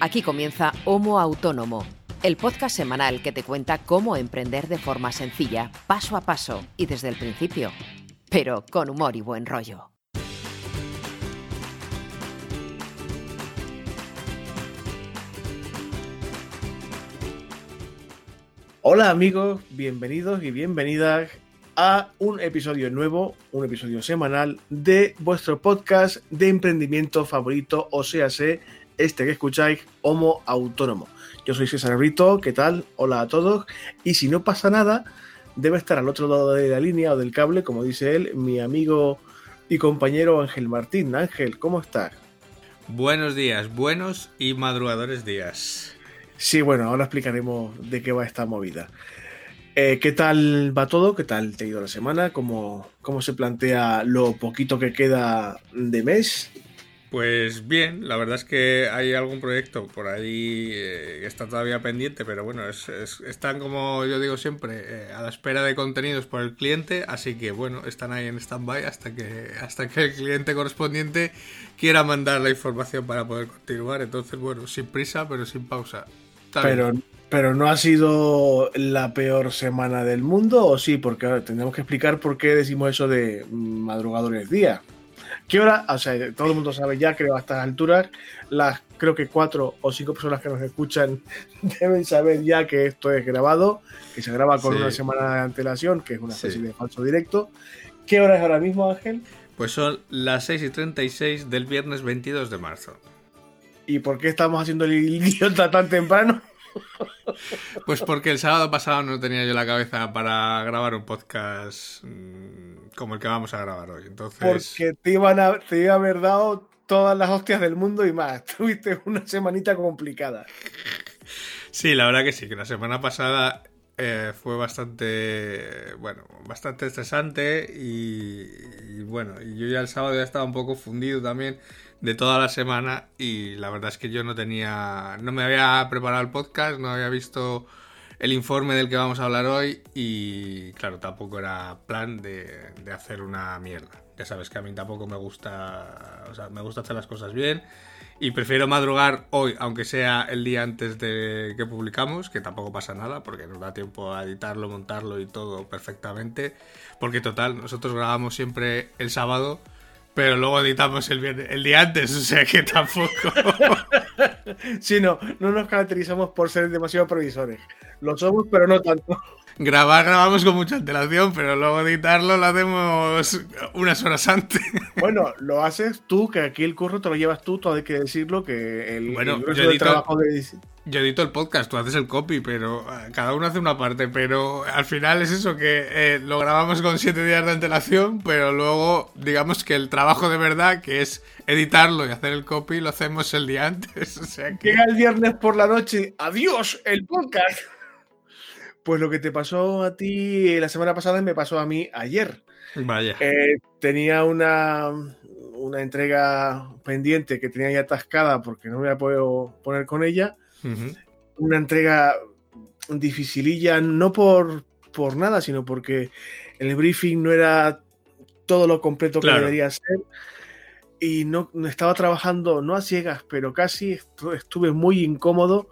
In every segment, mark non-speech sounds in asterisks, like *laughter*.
Aquí comienza Homo Autónomo, el podcast semanal que te cuenta cómo emprender de forma sencilla, paso a paso y desde el principio, pero con humor y buen rollo. Hola amigos, bienvenidos y bienvenidas a un episodio nuevo, un episodio semanal de vuestro podcast de emprendimiento favorito, o sea, sé, este que escucháis, Homo Autónomo. Yo soy César Brito, ¿qué tal? Hola a todos. Y si no pasa nada, debe estar al otro lado de la línea o del cable, como dice él, mi amigo y compañero Ángel Martín. Ángel, ¿cómo estás? Buenos días, buenos y madrugadores días. Sí, bueno, ahora explicaremos de qué va esta movida. Eh, ¿Qué tal va todo? ¿Qué tal te ha ido la semana? ¿Cómo, ¿Cómo se plantea lo poquito que queda de mes? Pues bien, la verdad es que hay algún proyecto por ahí eh, que está todavía pendiente, pero bueno, es, es- están como yo digo siempre, eh, a la espera de contenidos por el cliente, así que bueno, están ahí en stand-by hasta que, hasta que el cliente correspondiente quiera mandar la información para poder continuar. Entonces, bueno, sin prisa, pero sin pausa. Pero, pero no ha sido la peor semana del mundo, ¿o sí? Porque tendremos que explicar por qué decimos eso de mm, madrugadores día. ¿Qué hora? O sea, todo el mundo sabe ya, creo, a estas alturas, las creo que cuatro o cinco personas que nos escuchan *laughs* deben saber ya que esto es grabado, que se graba con Sí. una semana de antelación, que es una especie Sí. de falso directo. ¿Qué hora es ahora mismo, Ángel? Pues son las 6 y 36 del viernes 22 de marzo. ¿Y por qué estamos haciendo el idiota tan temprano? Pues porque el sábado pasado no tenía yo la cabeza para grabar un podcast mm, como el que vamos a grabar hoy. Entonces, Porque te iban a, te iba a haber dado todas las hostias del mundo y más. *laughs* Tuviste una semanita complicada. sí, la verdad que sí, que la semana pasada eh, fue bastante, bueno, bastante estresante y, y bueno, y yo ya el sábado ya estaba un poco fundido también de toda la semana y la verdad es que yo no tenía, no me había preparado el podcast, no había visto el informe del que vamos a hablar hoy y claro, tampoco era plan de, de hacer una mierda. Ya sabes que a mí tampoco me gusta, o sea, me gusta hacer las cosas bien y prefiero madrugar hoy, aunque sea el día antes de que publicamos, que tampoco pasa nada porque nos da tiempo a editarlo, montarlo y todo perfectamente, porque total, nosotros grabamos siempre el sábado. Pero luego editamos el, día antes, o sea que tampoco. *laughs* Sí, no, no nos caracterizamos por ser demasiado previsores. Lo somos, pero no tanto. Grabar grabamos con mucha antelación, pero luego editarlo lo hacemos unas horas antes. Bueno, lo haces tú, que aquí el curro te lo llevas tú, todo hay que decirlo, que el, Bueno, el yo del edito- trabajo de... Yo edito el podcast, tú haces el copy, pero eh, cada uno hace una parte. Pero al final es eso, que eh, lo grabamos con siete días de antelación, pero luego digamos que el trabajo de verdad, que es editarlo y hacer el copy, lo hacemos el día antes. *laughs* O sea que... Llega el viernes por la noche, adiós, el podcast. Pues lo que te pasó a ti la semana pasada me pasó a mí ayer. Vaya. Eh, tenía una, una entrega pendiente que tenía ya atascada porque no me había podido poner con ella. Ujú. Una entrega dificililla, no por, por nada, sino porque el briefing no era todo lo completo que Claro. debería ser. Y no, estaba trabajando, no a ciegas, pero casi estu- estuve muy incómodo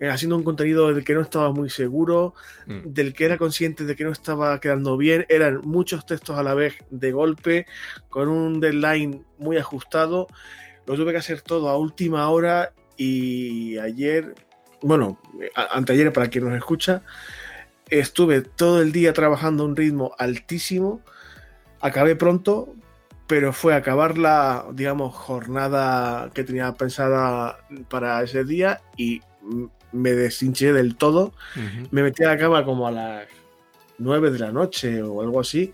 eh, haciendo un contenido del que no estaba muy seguro, Mm. del que era consciente de que no estaba quedando bien. Eran muchos textos a la vez de golpe, con un deadline muy ajustado. Lo tuve que hacer todo a última hora y ayer, bueno, anteayer para quien nos escucha, estuve todo el día trabajando a un ritmo altísimo. Acabé pronto, pero fue acabar la, digamos, jornada que tenía pensada para ese día y mm, me deshinché del todo me metí a la cama como a las 9 de la noche o algo así.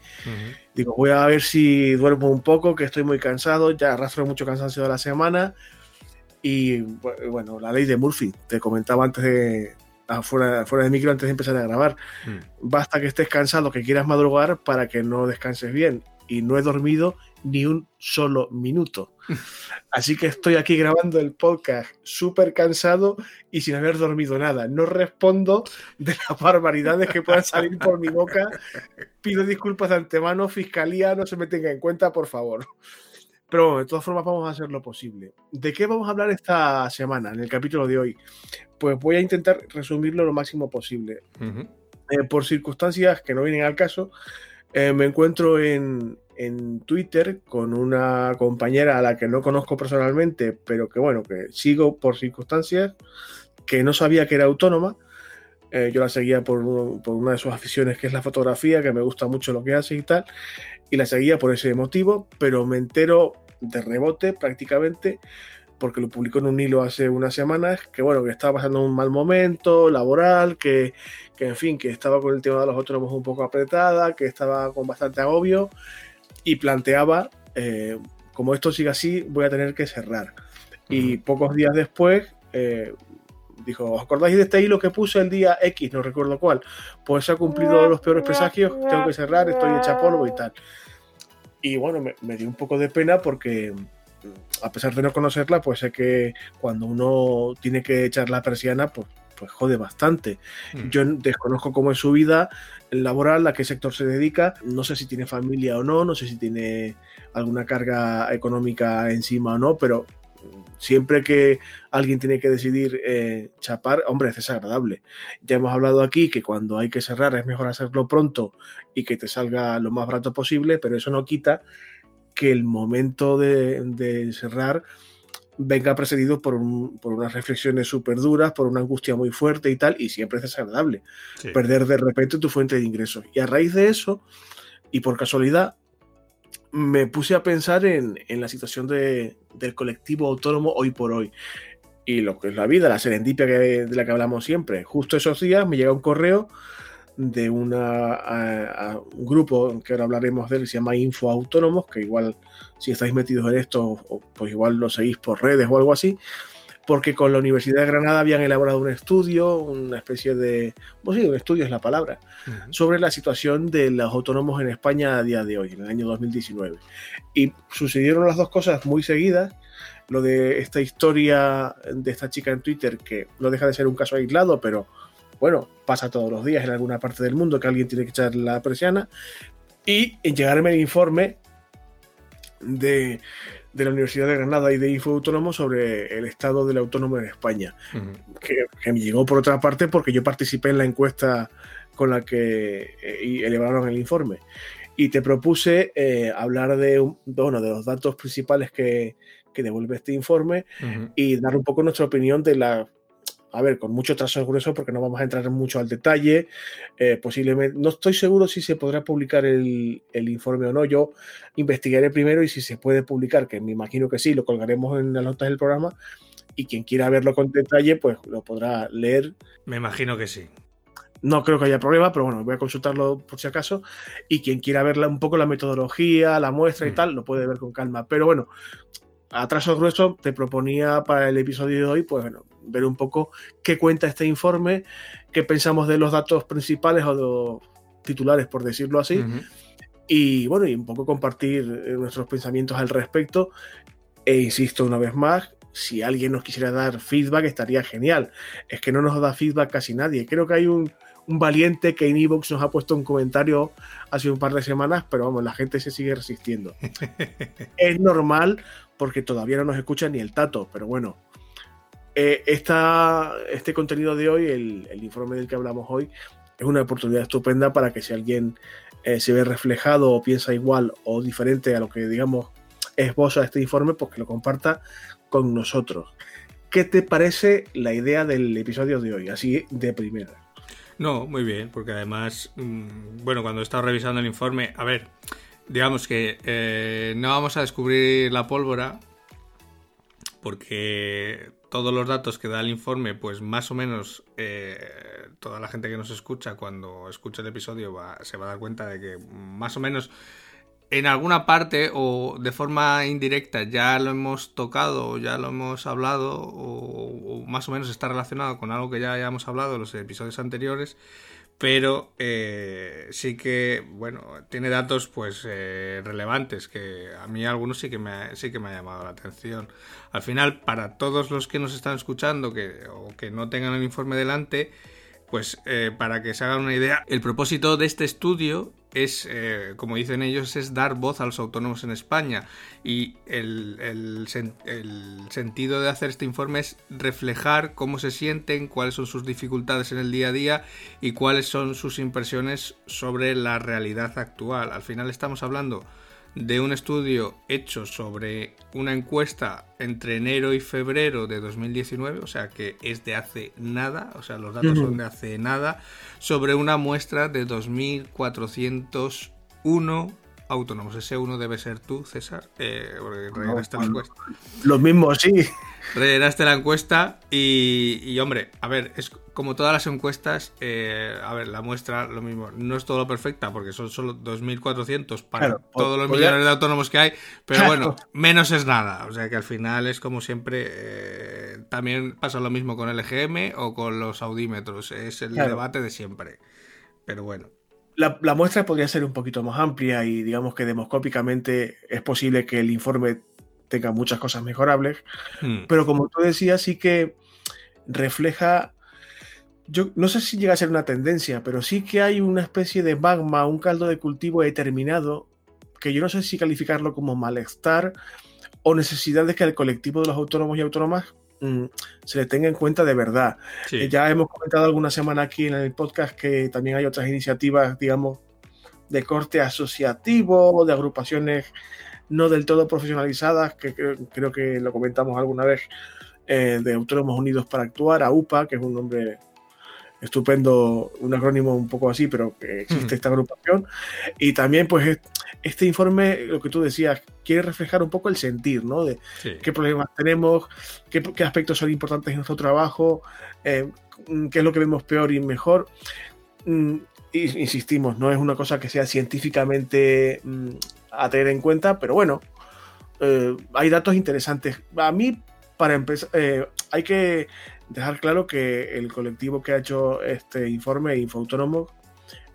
Digo, voy a ver si duermo un poco, que estoy muy cansado, ya arrastro mucho cansancio de la semana. Y bu- bueno, la ley de Murphy, te comentaba antes de, afuera, fuera de micro, antes de empezar a grabar. Mm. Basta que estés cansado, que quieras madrugar para que no descanses bien. Y no he dormido ni un solo minuto. *laughs* Así que estoy aquí grabando el podcast súper cansado y sin haber dormido nada. No respondo de las barbaridades que puedan salir por mi boca. Pido disculpas de antemano, fiscalía, no se me tenga en cuenta, por favor. Pero bueno, de todas formas vamos a hacer lo posible. ¿De qué vamos a hablar esta semana, en el capítulo de hoy? Pues voy a intentar resumirlo lo máximo posible. Eh, por circunstancias que no vienen al caso, eh, me encuentro en, en, Twitter con una compañera a la que no conozco personalmente, pero que bueno, que sigo por circunstancias, que no sabía que era autónoma. Eh, yo la seguía por, por, una de sus aficiones, que es la fotografía, que me gusta mucho lo que hace y tal, y la seguía por ese motivo, pero me entero de rebote prácticamente, porque lo publicó en un hilo hace unas semanas, que bueno, que estaba pasando un mal momento laboral, que, que en fin, que estaba con el tema de los autónomos un poco apretada, que estaba con bastante agobio y planteaba, eh, como esto sigue así, voy a tener que cerrar. Y pocos días después, eh, dijo, ¿os acordáis de este hilo que puse el día X? No recuerdo cuál. Pues se ha cumplido los peores presagios, tengo que cerrar, estoy hecha polvo y tal. Y bueno, me, dio un poco de pena porque a pesar de no conocerla, pues sé que cuando uno tiene que echar la persiana, pues, pues jode bastante. Mm. Yo desconozco cómo es su vida laboral, a qué sector se dedica, no sé si tiene familia o no, no sé si tiene alguna carga económica encima o no, pero siempre que alguien tiene que decidir eh, chapar, hombre, es desagradable. Ya hemos hablado aquí que cuando hay que cerrar es mejor hacerlo pronto y que te salga lo más barato posible, pero eso no quita que el momento de, cerrar venga precedido por, unas reflexiones súper duras, por una angustia muy fuerte y tal, y siempre es desagradable perder de repente tu fuente de ingresos. Y a raíz de eso, y por casualidad, me puse a pensar en, la situación del colectivo autónomo hoy por hoy. Y lo que es la vida, la serendipia de la que hablamos siempre. Justo esos días me llega un correo de una, un grupo que ahora hablaremos de él, se llama Info Autónomos, que igual si estáis metidos en esto, pues igual lo seguís por redes o algo así, porque con la Universidad de Granada habían elaborado un estudio, una especie de, pues sí, un estudio es la palabra, sobre la situación de los autónomos en España a día de hoy, en el año 2019. Y sucedieron las dos cosas muy seguidas, lo de esta historia de esta chica en Twitter, que no deja de ser un caso aislado, pero bueno, pasa todos los días en alguna parte del mundo que alguien tiene que echar la persiana, y en llegarme el informe de de la Universidad de Granada y de Info Autónomo sobre el estado del autónomo en España, que, me llegó por otra parte porque yo participé en la encuesta con la que eh, elevaron el informe. Y te propuse eh, hablar de, bueno, de los datos principales que, que devuelve este informe y dar un poco nuestra opinión de la a ver, con mucho trazo grueso porque no vamos a entrar mucho al detalle. Eh, posiblemente, no estoy seguro si se podrá publicar el, informe o no. Yo investigaré primero y si se puede publicar, que me imagino que sí, lo colgaremos en las notas del programa. Y quien quiera verlo con detalle, pues lo podrá leer. Me imagino que sí. No creo que haya problema, pero bueno, voy a consultarlo por si acaso. Y quien quiera ver un poco la metodología, la muestra y mm. tal, lo puede ver con calma. Pero bueno, a trazo grueso te proponía para el episodio de hoy, pues bueno, ver un poco qué cuenta este informe, qué pensamos de los datos principales o de los titulares, por decirlo así. Y bueno, y un poco compartir eh, nuestros pensamientos al respecto. E insisto una vez más, si alguien nos quisiera dar feedback estaría genial. Es que no nos da feedback casi nadie. Creo que hay un, un valiente que en Evox nos ha puesto un comentario hace un par de semanas, pero vamos, la gente se sigue resistiendo. *laughs* es normal porque todavía no nos escucha ni el tato, pero bueno. Eh, este contenido de hoy, el, informe del que hablamos hoy, es una oportunidad estupenda para que si alguien eh, se ve reflejado o piensa igual o diferente a lo que digamos esboza este informe, pues que lo comparta con nosotros. ¿Qué te parece la idea del episodio de hoy? Así de primera. No, muy bien, porque además, mm, bueno, cuando he estado revisando el informe, a ver, digamos que eh, no vamos a descubrir la pólvora, porque todos los datos que da el informe, pues más o menos eh, toda la gente que nos escucha cuando escucha el episodio se va a dar cuenta de que más o menos en alguna parte o de forma indirecta ya lo hemos tocado, ya lo hemos hablado o, más o menos está relacionado con algo que ya hayamos hablado en los episodios anteriores, pero eh, sí que, bueno, tiene datos pues eh, relevantes que a mí algunos sí que, me, sí que me ha llamado la atención. Al final, para todos los que nos están escuchando que, o que no tengan el informe delante, pues eh, para que se hagan una idea, el propósito de este estudio es, eh, como dicen ellos, es dar voz a los autónomos en España. Y el, el, sentido de hacer este informe es reflejar cómo se sienten, cuáles son sus dificultades en el día a día y cuáles son sus impresiones sobre la realidad actual. Al final estamos hablando de un estudio hecho sobre una encuesta entre enero y febrero de 2019, o sea que es de hace nada, o sea, los datos son de hace nada, sobre una muestra de 2.401 autónomos. Ese uno debe ser tú, César, eh, porque la encuesta. Los mismos, sí. Rellenaste la encuesta y, hombre, a ver, es como todas las encuestas, eh, a ver, la muestra lo mismo. No es todo perfecta porque son solo 2.400 para todos los millones de autónomos que hay, pero bueno, menos es nada. O sea que al final es como siempre, eh, también pasa lo mismo con el EGM o con los audímetros, es el debate de siempre. Pero bueno. La, muestra podría ser un poquito más amplia y digamos que demoscópicamente es posible que el informe tenga muchas cosas mejorables, hmm. pero como tú decías, sí que refleja, yo no sé si llega a ser una tendencia, pero sí que hay una especie de magma, un caldo de cultivo determinado, que yo no sé si calificarlo como malestar o necesidad de que el colectivo de los autónomos y autónomas Mm, se le tenga en cuenta de verdad. Eh, ya hemos comentado alguna semana aquí en el podcast que también hay otras iniciativas, digamos, de corte asociativo, de agrupaciones no del todo profesionalizadas, que creo, que lo comentamos alguna vez, eh, de Autónomos Unidos para Actuar, AUPA, que es un nombre estupendo, un acrónimo un poco así, pero que existe esta agrupación. Y también, pues, este informe, lo que tú decías, quiere reflejar un poco el sentir, ¿no? De qué problemas tenemos, qué, aspectos son importantes en nuestro trabajo, eh, qué es lo que vemos peor y mejor. Mm, insistimos, no es una cosa que sea científicamente mm, a tener en cuenta, pero bueno, eh, hay datos interesantes. A mí, para empezar, eh, hay que dejar claro que el colectivo que ha hecho este informe, Infoautónomo,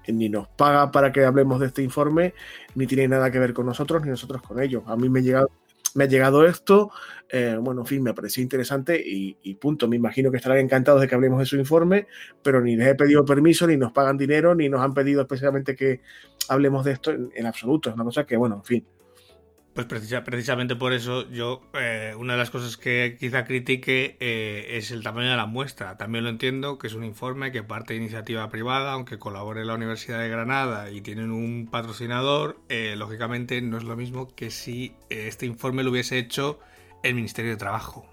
eh, ni nos paga para que hablemos de este informe, ni tiene nada que ver con nosotros, ni nosotros con ellos. A mí me ha llegado, me ha llegado esto, eh, bueno, en fin, me pareció interesante y, punto. Me imagino que estarán encantados de que hablemos de su informe, pero ni les he pedido permiso, ni nos pagan dinero, ni nos han pedido especialmente que hablemos de esto en absoluto. Es una cosa que, bueno, en fin, pues precisamente por eso yo, eh, una de las cosas que quizá critique eh, es el tamaño de la muestra. También lo entiendo que es un informe que parte de iniciativa privada, aunque colabore la Universidad de Granada y tienen un patrocinador, eh, lógicamente no es lo mismo que si este informe lo hubiese hecho el Ministerio de Trabajo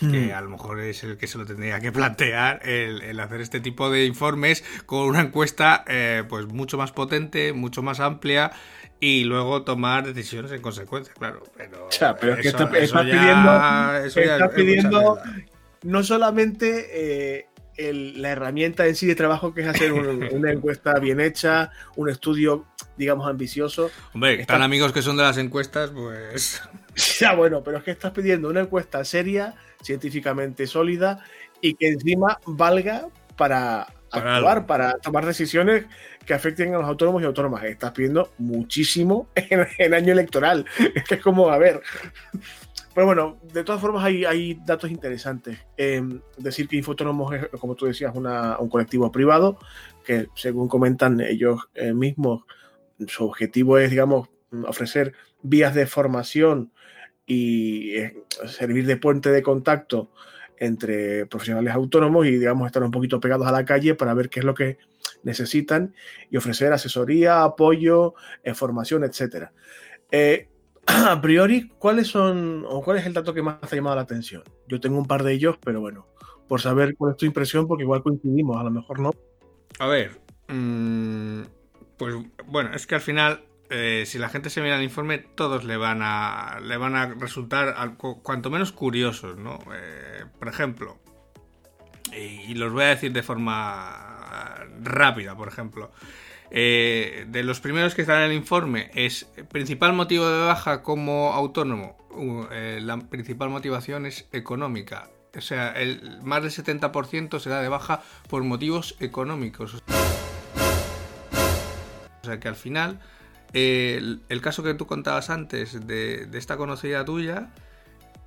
que hmm. a lo mejor es el que se lo tendría que plantear el, hacer este tipo de informes con una encuesta pues mucho más potente, mucho más amplia y luego tomar decisiones en consecuencia, claro. Pero, pero es que estás pidiendo, pidiendo no solamente eh, la herramienta en sí de trabajo que es hacer *laughs* una encuesta bien hecha, un estudio, digamos, ambicioso. Hombre, están amigos que son de las encuestas, pues... *laughs* Ya, bueno, pero es que estás pidiendo una encuesta seria, científicamente sólida y que encima valga para actuar, para tomar decisiones que afecten a los autónomos y autónomas. Estás pidiendo muchísimo *laughs* en, año electoral. Es que es como, a ver. Pero bueno, de todas formas hay, hay datos interesantes. Em, decir que Infoautónomos es, como tú decías, un colectivo privado que, según comentan ellos eh, mismos, su objetivo es, digamos, ofrecer vías de formación y eh, servir de puente de contacto entre profesionales autónomos y, digamos, estar un poquito pegados a la calle para ver qué es lo que necesitan y ofrecer asesoría, apoyo, eh, formación, etc. Eh, *clears throat* a priori, ¿cuáles son o cuál es el dato que más te ha llamado la atención? Yo tengo un par de ellos, pero bueno, por saber cuál es tu impresión, porque igual coincidimos, a lo mejor no. A ver, mm, pues bueno, es que al final eh, si la gente se mira el informe, todos le van a, le van a resultar cuanto menos curiosos, ¿no? Eh, por ejemplo, y, los voy a decir de forma rápida, por ejemplo. Eh, de los primeros que están en el informe es principal motivo de baja como autónomo. la principal motivación es económica. O sea, el, más del 70% se da de baja por motivos económicos. O sea que al final el, caso que tú contabas antes de, esta conocida tuya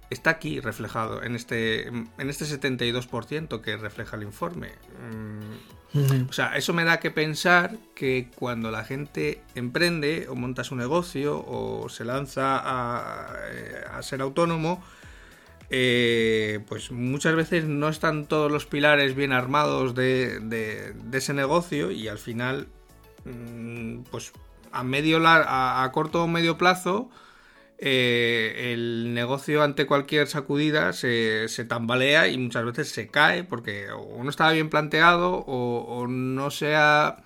está aquí reflejado en este, en este 72% que refleja el informe. Mm, o sea, eso me da que pensar que cuando la gente emprende o monta su negocio o se lanza a, eh, ser autónomo, eh, pues muchas veces no están todos los pilares bien armados de, ese negocio y al final, mm, pues a medio a, a corto o medio plazo, eh, el negocio ante cualquier sacudida se, tambalea y muchas veces se cae porque o no estaba bien planteado o, no sea...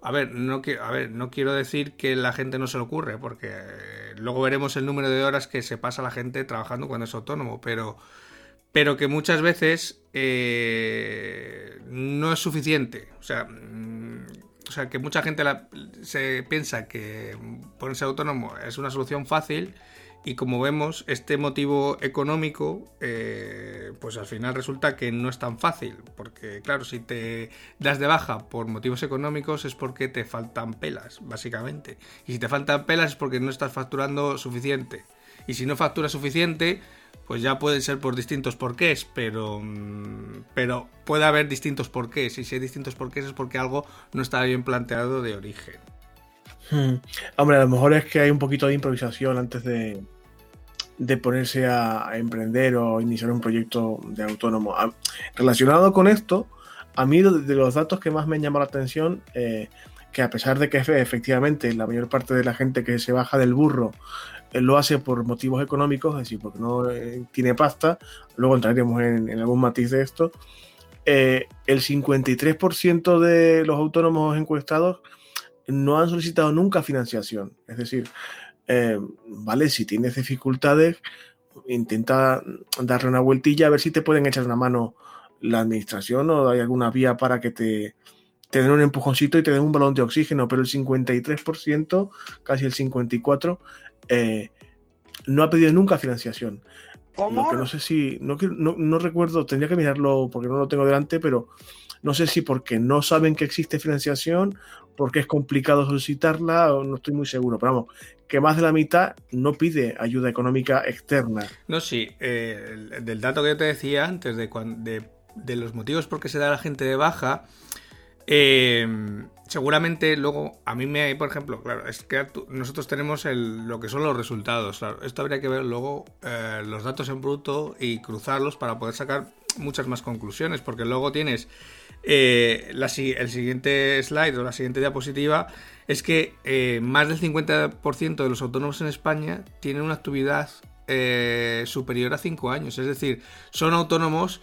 A ver, no, a ver, no quiero decir que la gente no se le ocurre, porque eh, luego veremos el número de horas que se pasa la gente trabajando cuando es autónomo, pero, pero que muchas veces eh, no es suficiente. O sea, mm, o sea, que mucha gente se piensa que ponerse autónomo es una solución fácil y como vemos, este motivo económico, eh, pues al final resulta que no es tan fácil, porque claro, si te das de baja por motivos económicos es porque te faltan pelas, básicamente. Y si te faltan pelas es porque no estás facturando suficiente. Y si no facturas suficiente, pues ya pueden ser por distintos porqués, pero, mm, pero puede haber distintos porqués. Y si hay distintos porqués es porque algo no está bien planteado de origen. Hmm. Hombre, a lo mejor es que hay un poquito de improvisación antes de, de ponerse a, emprender o iniciar un proyecto de autónomo. relacionado con esto, a mí de los datos que más me han llamado la atención, eh, que a pesar de que efectivamente la mayor parte de la gente que se baja del burro lo hace por motivos económicos, es decir, porque no eh, tiene pasta, luego entraremos en, algún matiz de esto, eh, el 53% de los autónomos encuestados no han solicitado nunca financiación. Es decir, eh, vale, si tienes dificultades, intenta darle una vueltilla a ver si te pueden echar una mano la administración o hay alguna vía para que te, te den un empujoncito y te den un balón de oxígeno, pero el 53%, casi el 54%, eh, no ha pedido nunca financiación. Lo que no sé si, no, no, recuerdo, tendría que mirarlo porque no lo tengo delante, pero no sé si porque no saben que existe financiación, porque es complicado solicitarla, o no estoy muy seguro, pero vamos, que más de la mitad no pide ayuda económica externa. No, sí, eh, del dato que yo te decía antes, de, de, de los motivos por qué se da la gente de baja, eh, seguramente luego, a mí me por ejemplo, claro, es que nosotros tenemos lo que son los resultados. esto habría que ver luego eh, los datos en bruto y cruzarlos para poder sacar muchas más conclusiones, porque luego tienes eh, el siguiente slide o la siguiente diapositiva, es que más del 50% de los autónomos en España tienen una actividad superior a 5 años, es decir, son autónomos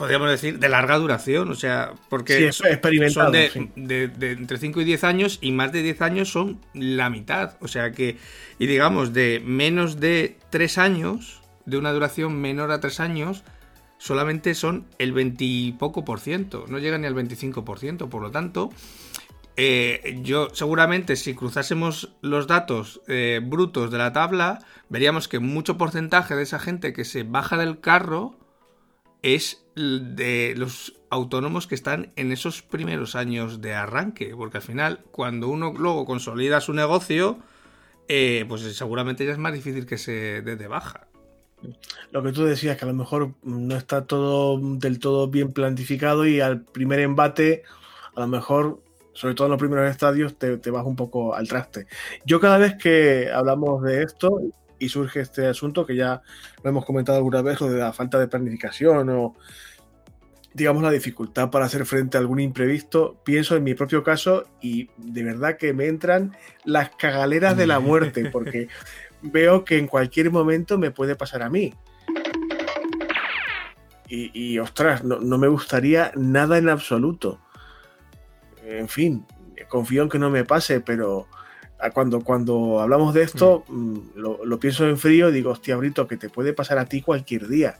podríamos decir, de larga duración, o sea, porque son de, entre 5 y 10 años y más de 10 años son la mitad, o sea que, y digamos, de menos de 3 años, de una duración menor a 3 años, solamente son el 20 y poco por ciento, no llegan ni al 25 por ciento, por lo tanto, eh, yo seguramente si cruzásemos los datos eh, brutos de la tabla, veríamos que mucho porcentaje de esa gente que se baja del carro, es de los autónomos que están en esos primeros años de arranque, porque al final cuando uno luego consolida su negocio, eh, pues seguramente ya es más difícil que se dé de baja. Lo que tú decías, que a lo mejor no está todo del todo bien planificado y al primer embate, a lo mejor, sobre todo en los primeros estadios, te, te vas un poco al traste. Yo cada vez que hablamos de esto, y surge este asunto que ya lo hemos comentado alguna vez, lo de la falta de planificación o digamos la dificultad para hacer frente a algún imprevisto, pienso en mi propio caso y de verdad que me entran las cagaleras de la muerte porque *laughs* veo que en cualquier momento me puede pasar a mí. Y, ostras, no, no me gustaría nada en absoluto. En fin, confío en que no me pase, pero cuando, cuando hablamos de esto, mm. Mm, lo, pienso en frío y digo, hostia, Brito, que te puede pasar a ti cualquier día.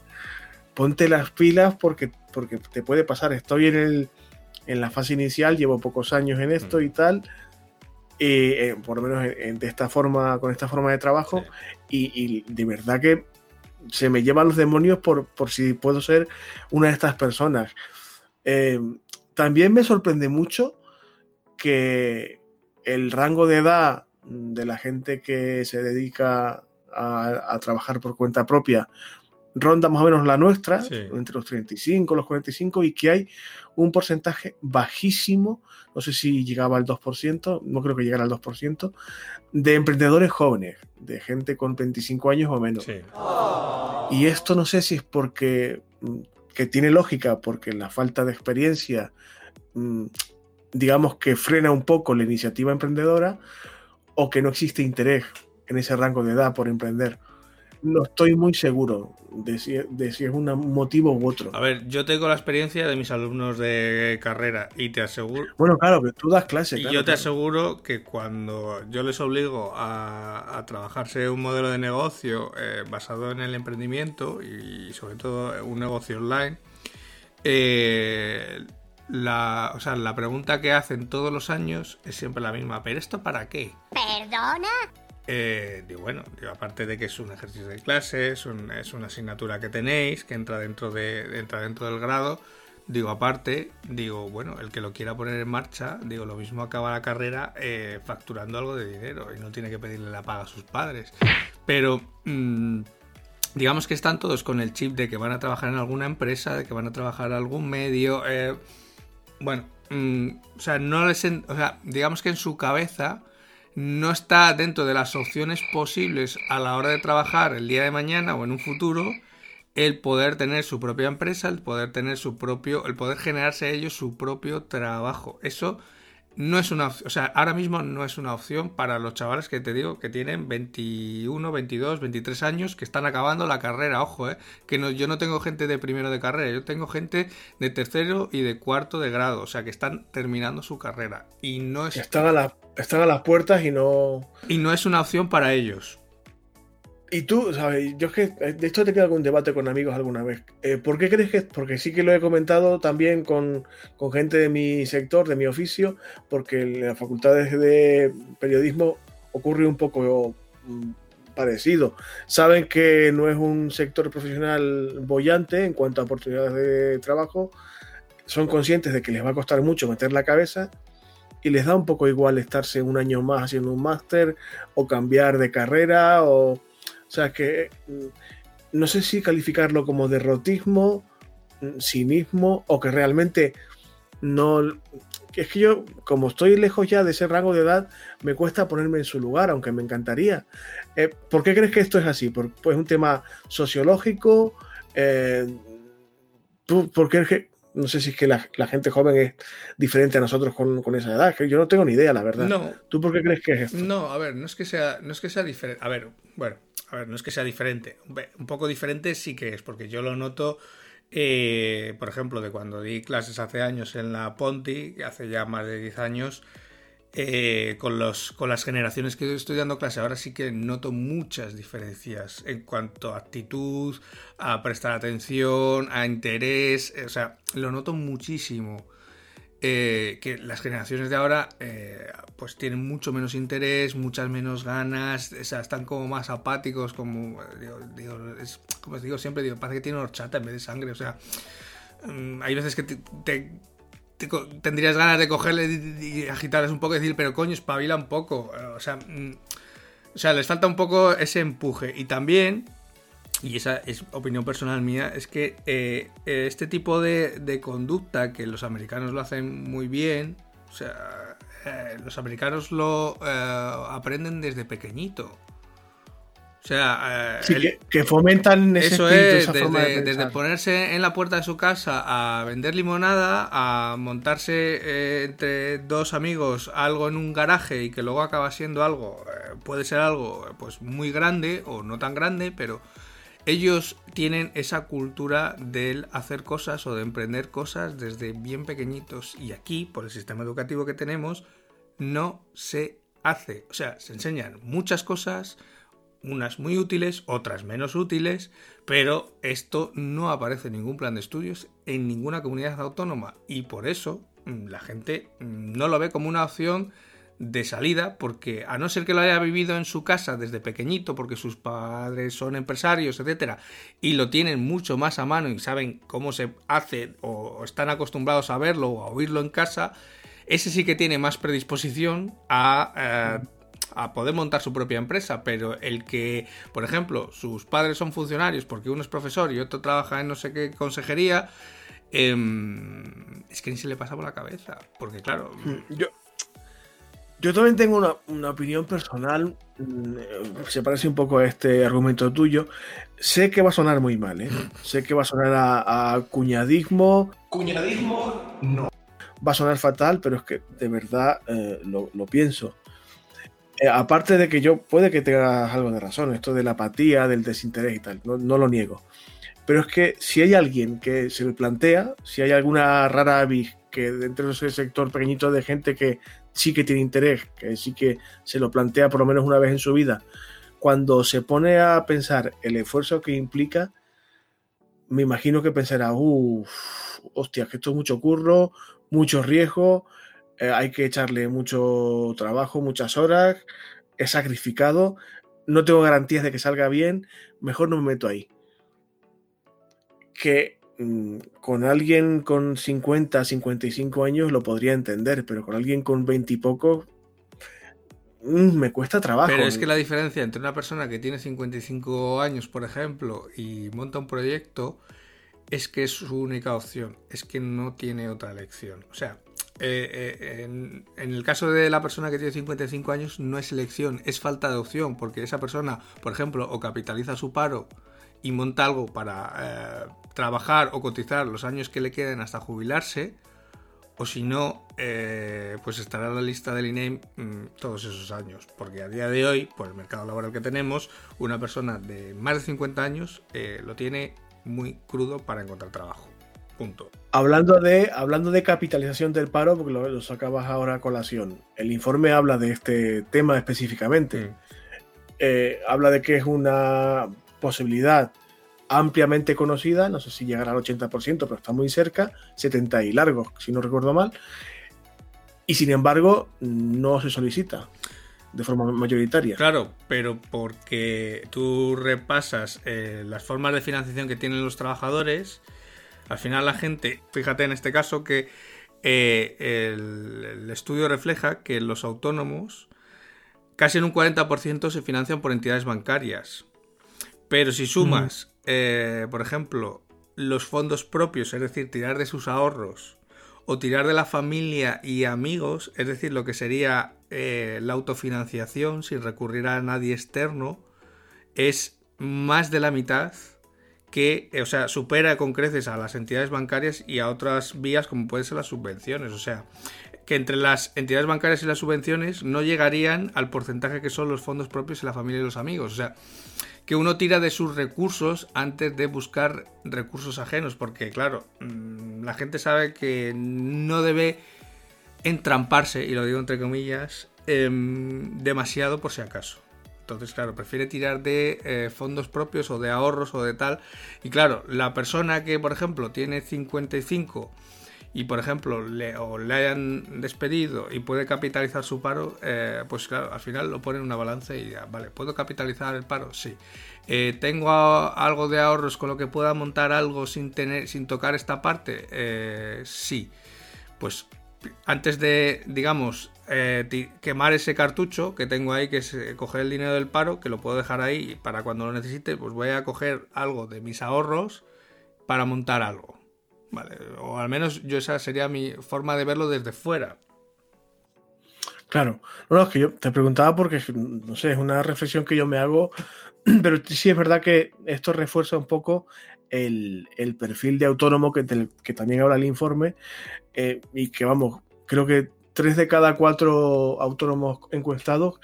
Ponte las pilas porque, porque te puede pasar. Estoy en, el, en la fase inicial, llevo pocos años en esto mm. y tal. Eh, por lo menos de esta forma, con esta forma de trabajo, y, de verdad que se me llevan los demonios por, por si puedo ser una de estas personas. Eh, también me sorprende mucho que el rango de edad de la gente que se dedica a, trabajar por cuenta propia ronda más o menos la nuestra, entre los 35 y los 45, y que hay un porcentaje bajísimo, no sé si llegaba al 2%, no creo que llegara al 2%, de emprendedores jóvenes, de gente con 25 años o menos. Y esto no sé si es porque mm, que tiene lógica, porque la falta de experiencia, mm, digamos que frena un poco la iniciativa emprendedora, o que no existe interés en ese rango de edad por emprender no estoy muy seguro de si, es un motivo u otro. A ver, yo tengo la experiencia de mis alumnos de carrera y te aseguro... Bueno, claro, que tú das clases. Y yo te aseguro que cuando yo les obligo a, trabajarse un modelo de negocio eh, basado en el emprendimiento y sobre todo un negocio online, eh, la, o sea, la pregunta que hacen todos los años es siempre la misma. ¿Pero esto para qué? ¿Perdona? Eh, digo, bueno, aparte de que es un ejercicio de clase, es, una asignatura que tenéis, que entra dentro, de, entra dentro del grado, digo, aparte, digo, bueno, el que lo quiera poner en marcha, digo, lo mismo acaba la carrera eh, facturando algo de dinero y no tiene que pedirle la paga a sus padres. Pero... Mm, digamos que están todos con el chip de que van a trabajar en alguna empresa, de que van a trabajar en algún medio. Eh, bueno, mm, o sea, no les. o sea, digamos que en su cabeza no está dentro de las opciones posibles a la hora de trabajar el día de mañana o en un futuro el poder tener su propia empresa, el poder tener su propio, el poder generarse ellos su propio trabajo. Eso no es una o sea, ahora mismo no es una opción para los chavales que te digo que tienen 21, 22, 23 años que están acabando la carrera, ojo, eh, que no, yo no tengo gente de primero de carrera, yo tengo gente de tercero y de cuarto de grado, o sea, que están terminando su carrera y no es están a, la, están a las puertas y no y no es una opción para ellos. Y tú, ¿sabes? Yo es que de esto he tenido algún debate con amigos alguna vez. Eh, ¿Por qué crees que.? Porque sí que lo he comentado también con, gente de mi sector, de mi oficio, porque en las facultades de periodismo ocurre un poco mm, parecido. Saben que no es un sector profesional bollante en cuanto a oportunidades de trabajo, son conscientes de que les va a costar mucho meter la cabeza y les da un poco igual estarse un año más haciendo un máster o cambiar de carrera o o sea que mm, no sé si calificarlo como derrotismo, mm, cinismo o que realmente no... Es que yo, como estoy lejos ya de ese rango de edad, me cuesta ponerme en su lugar, aunque me encantaría. Eh, ¿Por qué crees que esto es así? ¿Por, pues un tema sociológico? Eh, ¿Por qué no sé si es que la, gente joven es diferente a nosotros con, esa edad. Que yo no tengo ni idea, la verdad. No. ¿Tú por qué crees que es esto? No, a ver, no es que sea, no es que sea diferente. A ver, bueno, a ver, no es que sea diferente. Un poco diferente sí que es, porque yo lo noto, eh, por ejemplo, de cuando di clases hace años en la Ponti, hace ya más de 10 años, eh, con, los, con las generaciones que estoy dando clase ahora sí que noto muchas diferencias en cuanto a actitud, a prestar atención, a interés, o sea, lo noto muchísimo. Eh, que las generaciones de ahora eh, pues tienen mucho menos interés, muchas menos ganas, o sea, están como más apáticos, como digo, como digo siempre, digo, parece que tienen horchata en vez de sangre, o sea, mm, hay veces que te tendrías ganas de cogerle y, agitarles un poco y decir, pero coño, espabila un poco. O sea, mm, o sea, les falta un poco ese empuje. Y también, y esa es opinión personal mía, es que eh, este tipo de, conducta que los americanos lo hacen muy bien, o sea, eh, los americanos lo eh, aprenden desde pequeñito. O sea, eh, que, fomentan ese eso es, desde, ponerse en la puerta de su casa a vender limonada, a montarse entre dos amigos algo en un garaje y que luego acaba siendo algo, puede ser algo pues muy grande o no tan grande, pero ellos tienen esa cultura del hacer cosas o de emprender cosas desde bien pequeñitos y aquí, por el sistema educativo que tenemos, no se hace. O sea, se enseñan muchas cosas unas muy útiles, otras menos útiles, pero esto no aparece en ningún plan de estudios en ninguna comunidad autónoma y por eso mm, la gente mm, no lo ve como una opción de salida porque a no ser que lo haya vivido en su casa desde pequeñito porque sus padres son empresarios, etcétera, y lo tienen mucho más a mano y saben cómo se hace o están acostumbrados a verlo o a oírlo en casa, ese sí que tiene más predisposición a eh, a poder montar su propia empresa, pero el que, por ejemplo, sus padres son funcionarios porque uno es profesor y otro trabaja en no sé qué consejería, em, es que ni se le pasa por la cabeza. Porque claro... Yo, yo también tengo una, opinión personal, mm, se parece un poco a este argumento tuyo. Sé que va a sonar muy mal, ¿eh? sé que va a sonar a, cuñadismo. Cuñadismo, no. Va a sonar fatal, pero es que de verdad eh, lo, pienso. Eh, aparte de que yo puede que tengas algo de razón, esto de la apatía, del desinterés y tal, no, no, lo niego. Pero es que si hay alguien que se lo plantea, si hay alguna rara avis que dentro de ese sector pequeñito de gente que sí que tiene interés, que sí que se lo plantea por lo menos una vez en su vida, cuando se pone a pensar el esfuerzo que implica, me imagino que pensará, uff, hostia, que esto es mucho curro, mucho riesgo, eh, hay que echarle mucho trabajo, muchas horas, es sacrificado, no tengo garantías de que salga bien, mejor no me meto ahí. Que con alguien con 50, 55 años lo podría entender, pero con alguien con 20 y poco mm, me cuesta trabajo. Pero es que la diferencia entre una persona que tiene 55 años, por ejemplo, y monta un proyecto, es que es su única opción, es que no tiene otra elección. O sea, eh, eh, en, el caso de la persona que tiene 55 años no es elección, es falta de opción, porque esa persona, por ejemplo, o capitaliza su paro y monta algo para eh, trabajar o cotizar los años que le queden hasta jubilarse, o si no, eh, pues estará en la lista del INEM mm, todos esos años. Porque a día de hoy, por el mercado laboral que tenemos, una persona de más de 50 años eh, lo tiene muy crudo para encontrar trabajo. Punto. Hablando de, hablando de capitalización del paro, porque lo, sacabas ahora a colación, el informe habla de este tema específicamente. Mm. Eh, habla de que es una posibilidad ampliamente conocida, no sé si llegará al 80%, pero está muy cerca, 70 y largos, si no recuerdo mal, y sin embargo no se solicita de forma mayoritaria. Claro, pero porque tú repasas eh, las formas de financiación que tienen los trabajadores, al final la gente, fíjate en este caso que eh, el, estudio refleja que los autónomos casi en un 40% se financian por entidades bancarias. Pero si sumas eh, por ejemplo, los fondos propios, es decir, tirar de sus ahorros, o tirar de la familia y amigos, es decir, lo que sería eh, la autofinanciación sin recurrir a nadie externo, es más de la mitad que, o sea, supera con creces a las entidades bancarias y a otras vías como pueden ser las subvenciones. O sea, que entre las entidades bancarias y las subvenciones no llegarían al porcentaje que son los fondos propios y la familia y los amigos. O sea, que uno tira de sus recursos antes de buscar recursos ajenos, porque claro, mm, la gente sabe que no debe entramparse, y lo digo entre comillas, em, demasiado por si acaso. Entonces, claro, prefiere tirar de eh, fondos propios o de ahorros o de tal. Y claro, la persona que, por ejemplo, tiene 55 y por ejemplo le, o le hayan despedido y puede capitalizar su paro, eh, pues claro, al final lo pone en una balanza y ya, vale, ¿puedo capitalizar el paro? Sí. Eh, ¿Tengo algo de ahorros con lo que pueda montar algo sin, tener, sin tocar esta parte? Eh, sí. Pues antes de, digamos, quemar ese cartucho que tengo ahí, que es coger el dinero del paro, que lo puedo dejar ahí para cuando lo necesite, pues voy a coger algo de mis ahorros para montar algo. Vale, o al menos yo esa sería mi forma de verlo desde fuera. Claro, no, es que yo te preguntaba porque, no sé, es una reflexión que yo me hago, *clears throat* pero sí es verdad que esto refuerza un poco el, perfil de autónomo que, también habla el informe eh, y que, vamos, creo que tres de cada cuatro autónomos encuestados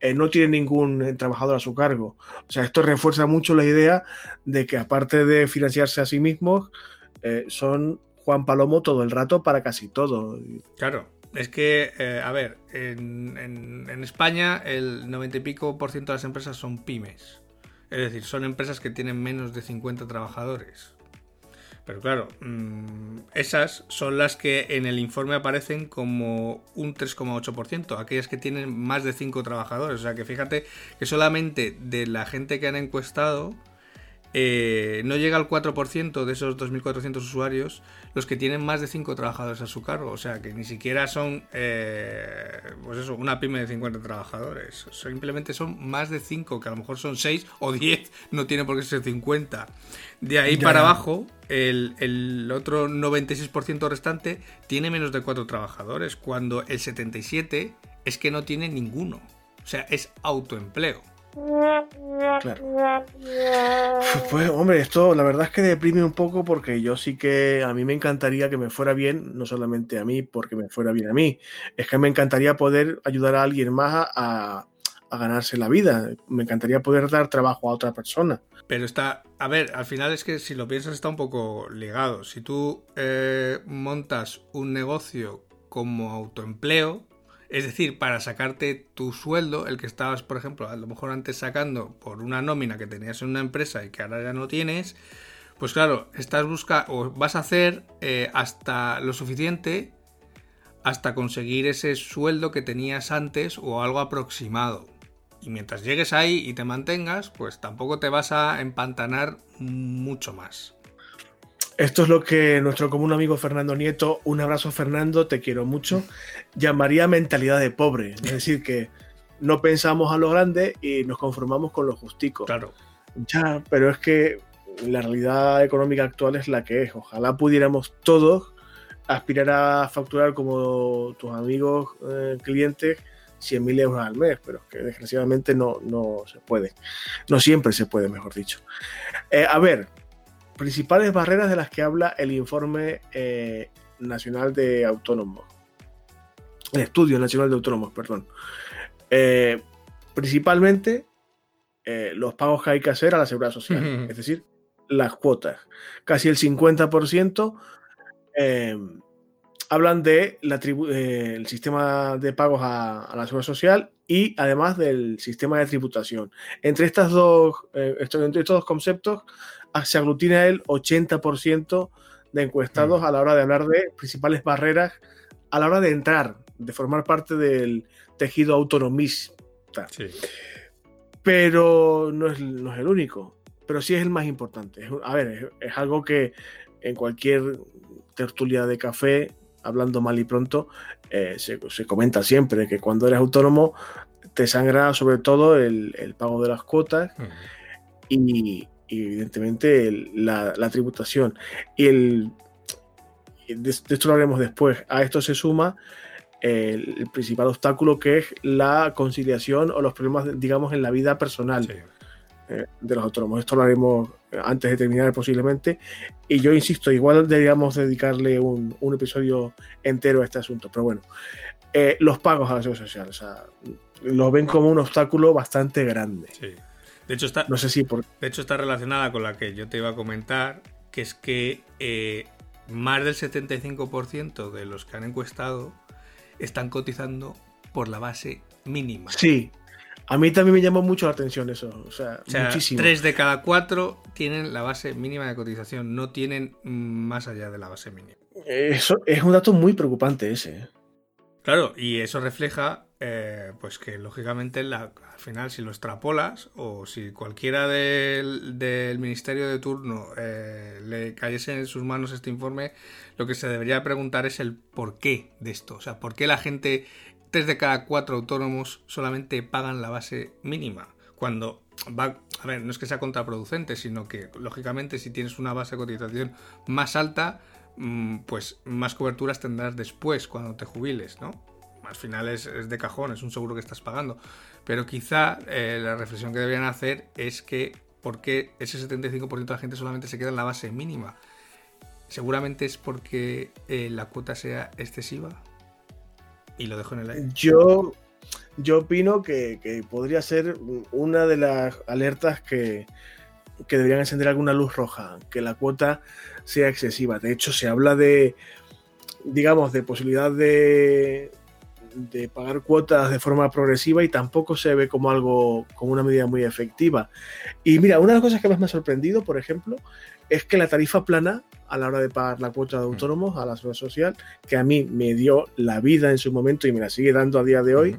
eh, no tienen ningún trabajador a su cargo. O sea, esto refuerza mucho la idea de que aparte de financiarse a sí mismos, eh, son Juan Palomo todo el rato para casi todo. Claro, es que, eh, a ver, en, España el 90 y pico por ciento de las empresas son pymes. Es decir, son empresas que tienen menos de 50 trabajadores. Pero claro, mm, esas son las que en el informe aparecen como un 3,8%, aquellas que tienen más de 5 trabajadores. O sea que fíjate que solamente de la gente que han encuestado, eh, no llega al 4% de esos 2.400 usuarios los que tienen más de 5 trabajadores a su cargo. O sea, que ni siquiera son, eh, pues eso, una pyme de 50 trabajadores. Simplemente son más de 5, que a lo mejor son 6 o 10, no tiene por qué ser 50. De ahí Ya. para abajo, el, el otro 96% restante tiene menos de 4 trabajadores, cuando el 77% es que no tiene ninguno. O sea, es autoempleo. Claro. Pues hombre, esto la verdad es que deprime un poco porque yo sí que a mí me encantaría que me fuera bien, no solamente a mí porque me fuera bien a mí, es que me encantaría poder ayudar a alguien más a, ganarse la vida, me encantaría poder dar trabajo a otra persona. Pero está, a ver, al final es que si lo piensas está un poco ligado. Si tú eh, montas un negocio como autoempleo, es decir, para sacarte tu sueldo, el que estabas, por ejemplo, a lo mejor antes sacando por una nómina que tenías en una empresa y que ahora ya no tienes, pues claro, estás busca o vas a hacer eh, hasta lo suficiente hasta conseguir ese sueldo que tenías antes o algo aproximado. Y mientras llegues ahí y te mantengas, pues tampoco te vas a empantanar mucho más. Esto es lo que nuestro común amigo Fernando Nieto, un abrazo Fernando, te quiero mucho, llamaría mentalidad de pobre. Es decir, que no pensamos a lo grande y nos conformamos con lo justico. Claro. Ya, pero es que la realidad económica actual es la que es. Ojalá pudiéramos todos aspirar a facturar como tus amigos eh, clientes 100.000 euros al mes, pero es que desgraciadamente no, no se puede. No siempre se puede, mejor dicho. Eh, a ver, principales barreras de las que habla el informe eh, nacional de autónomos. El estudio nacional de autónomos, perdón. Eh, principalmente eh, los pagos que hay que hacer a la seguridad social, es decir, las cuotas. Casi el 50% hablan de la tribu- eh, sistema de pagos a, a la seguridad social y además del sistema de tributación. Entre, estas dos, eh, esto- entre estos dos conceptos ah, se aglutina el 80% de encuestados Mm. a la hora de hablar de principales barreras a la hora de entrar, de formar parte del tejido autonomista Sí. pero no es, no es el único, pero sí es el más importante. Es- A ver, es, es algo que en cualquier tertulia de café, hablando mal y pronto, eh, se, se comenta siempre que cuando eres autónomo te sangra sobre todo el, el pago de las cuotas y, y evidentemente el- la, la tributación. Y el, de, de esto lo haremos después. A esto se suma el, el principal obstáculo que es la conciliación o los problemas, digamos, en la vida personal Sí. eh, de los autónomos. Esto lo haremos antes de terminar posiblemente. Y yo insisto, igual deberíamos dedicarle un, un episodio entero a este asunto. Pero bueno, eh, los pagos a la seguridad social, o sea, lo ven como un obstáculo bastante grande. Sí. De hecho, está, No sé si por... De hecho, está relacionada con la que yo te iba a comentar, que es que eh, más del 75% de los que han encuestado están cotizando por la base mínima. Sí, a mí también me llamó mucho la atención eso, o sea, O sea, muchísimo. 3 de cada 4 tienen la base mínima de cotización, no tienen más allá de la base mínima. Eso es un dato muy preocupante ese. ¿eh? Claro, y eso refleja, eh, pues que lógicamente la- al final si lo extrapolas o si cualquiera del, del ministerio de turno eh, le cayese en sus manos este informe, lo que se debería preguntar es el porqué de esto. O sea, ¿por qué la gente, tres de cada cuatro autónomos solamente pagan la base mínima? Cuando va, a ver, no es que sea contraproducente, sino que lógicamente si tienes una base de cotización más alta, mm, pues más coberturas tendrás después cuando te jubiles, ¿no? Al final es, es de cajón, es un seguro que estás pagando. Pero quizá eh, la reflexión que deberían hacer es que ¿por qué ese 75% de la gente solamente se queda en la base mínima? Seguramente es porque eh, la cuota sea excesiva. Y lo dejo en el aire. Yo, yo opino que, que podría ser una de las alertas que, que deberían encender alguna luz roja, que la cuota sea excesiva. De hecho, se habla de, digamos, de posibilidad de, de pagar cuotas de forma progresiva y tampoco se ve como algo, como una medida muy efectiva. Y mira, una de las cosas que más me ha sorprendido, por ejemplo, es que la tarifa plana a la hora de pagar la cuota de autónomos a la seguridad social, que a mí me dio la vida en su momento y me la sigue dando a día de hoy,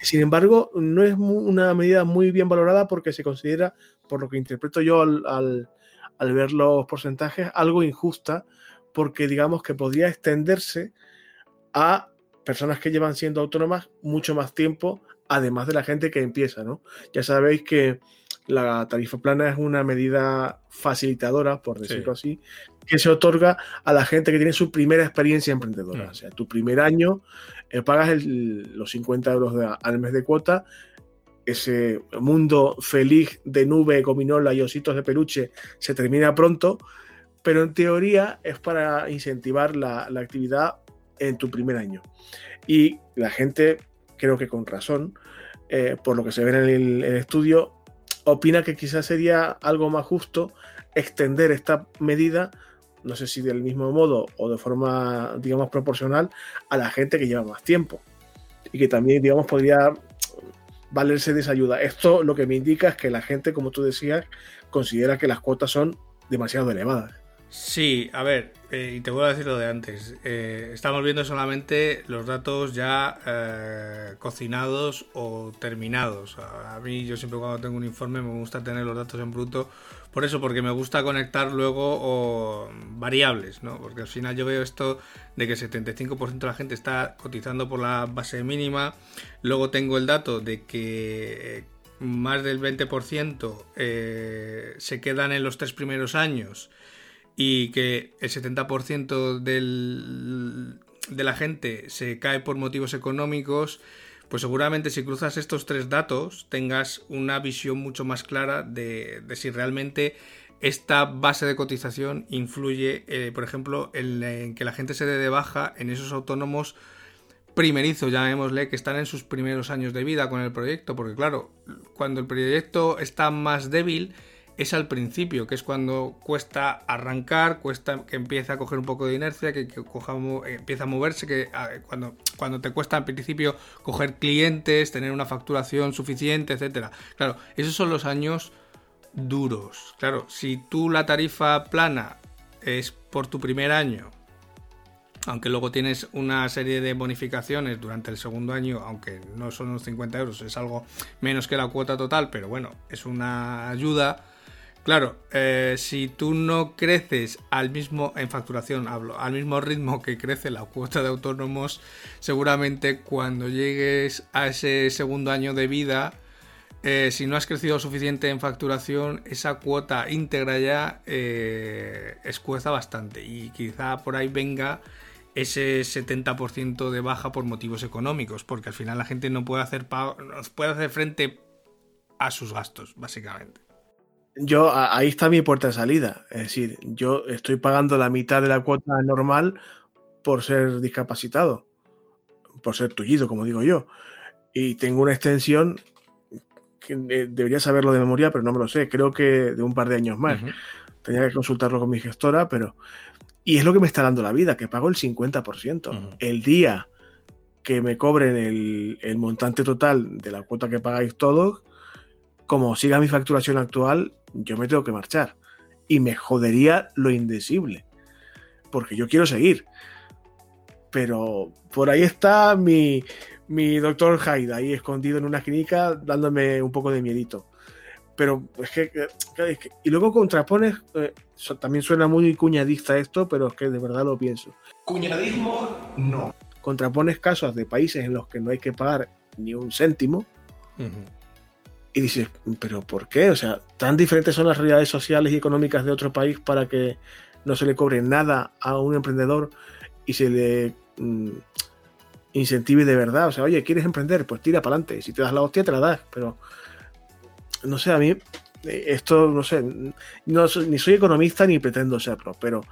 sin embargo, no es una medida muy bien valorada porque se considera por lo que interpreto yo al, al ver los porcentajes, algo injusta, porque digamos que podría extenderse a personas que llevan siendo autónomas mucho más tiempo, además de la gente que empieza, ¿no? Ya sabéis que la tarifa plana es una medida facilitadora, por decirlo así, que se otorga a la gente que tiene su primera experiencia emprendedora. Mm. O sea, tu primer año eh, pagas los 50 euros al mes de cuota, ese mundo feliz de nube, gominola y ositos de peluche se termina pronto, pero en teoría es para incentivar la, actividad en tu primer año. Y la gente, creo que con razón, eh, por lo que se ve en el estudio, opina que quizás sería algo más justo extender esta medida, no sé si del mismo modo o de forma, digamos, proporcional a la gente que lleva más tiempo y que también, digamos, podría valerse de esa ayuda. Esto lo que me indica es que la gente, como tú decías, considera que las cuotas son demasiado elevadas. Sí, a ver, eh, y te voy a decir lo de antes. Eh, estamos viendo solamente los datos ya eh, cocinados o terminados. A, mí, yo siempre cuando tengo un informe me gusta tener los datos en bruto. Por eso, porque me gusta conectar luego variables, ¿no? Porque al final yo veo esto de que el 75% de la gente está cotizando por la base mínima. Luego tengo el dato de que más del 20% se quedan en los tres primeros años y que el 70% del, de la gente se cae por motivos económicos, pues seguramente si cruzas estos tres datos tengas una visión mucho más clara de, si realmente esta base de cotización influye, eh, por ejemplo, en, que la gente se dé de baja en esos autónomos primerizos, llamémosle, que están en sus primeros años de vida con el proyecto, porque claro, cuando el proyecto está más débil, es al principio, que es cuando cuesta arrancar, cuesta que empieza a coger un poco de inercia, que, empieza a moverse, que cuando, cuando te cuesta al principio coger clientes, tener una facturación suficiente, etcétera. Claro, esos son los años duros. Claro, si tú la tarifa plana es por tu primer año, aunque luego tienes una serie de bonificaciones durante el segundo año, aunque no son unos 50 euros, es algo menos que la cuota total, pero bueno, es una ayuda Claro, eh, si tú no creces al mismo, en facturación hablo, al mismo ritmo que crece la cuota de autónomos, seguramente cuando llegues a ese segundo año de vida, eh, si no has crecido suficiente en facturación, esa cuota íntegra ya eh, bastante y quizá por ahí venga ese 70% de baja por motivos económicos, porque al final la gente no puede hacer, no puede hacer frente a sus gastos, básicamente yo ahí está mi puerta de salida. Es decir, yo estoy pagando la mitad de la cuota normal por ser discapacitado, por ser tullido, como digo yo. Y tengo una extensión que debería saberlo de memoria, pero no me lo sé. Creo que de un par de años más. Tenía que consultarlo con mi gestora, pero. Y es lo que me está dando la vida, que pago el 50%. El día que me cobren el, el montante total de la cuota que pagáis todos, como siga mi facturación actual, yo me tengo que marchar. Y me jodería lo indecible. Porque yo quiero seguir. Pero por ahí está mi, mi doctor Haida, ahí escondido en una clínica, dándome un poco de miedito. Pero es que, y luego contrapones, eh, también suena muy cuñadista esto, pero es que de verdad lo pienso. Cuñadismo, no. Contrapones casos de países en los que no hay que pagar ni un céntimo. Y dices, ¿pero por qué? O sea, tan diferentes son las realidades sociales y económicas de otro país para que no se le cobre nada a un emprendedor y se le mm, incentive de verdad. O sea, oye, ¿quieres emprender? Pues tira para adelante. Si te das la hostia, te la das. Pero, no sé, a mí, eh, esto, no sé, no, ni soy economista ni pretendo serlo, pero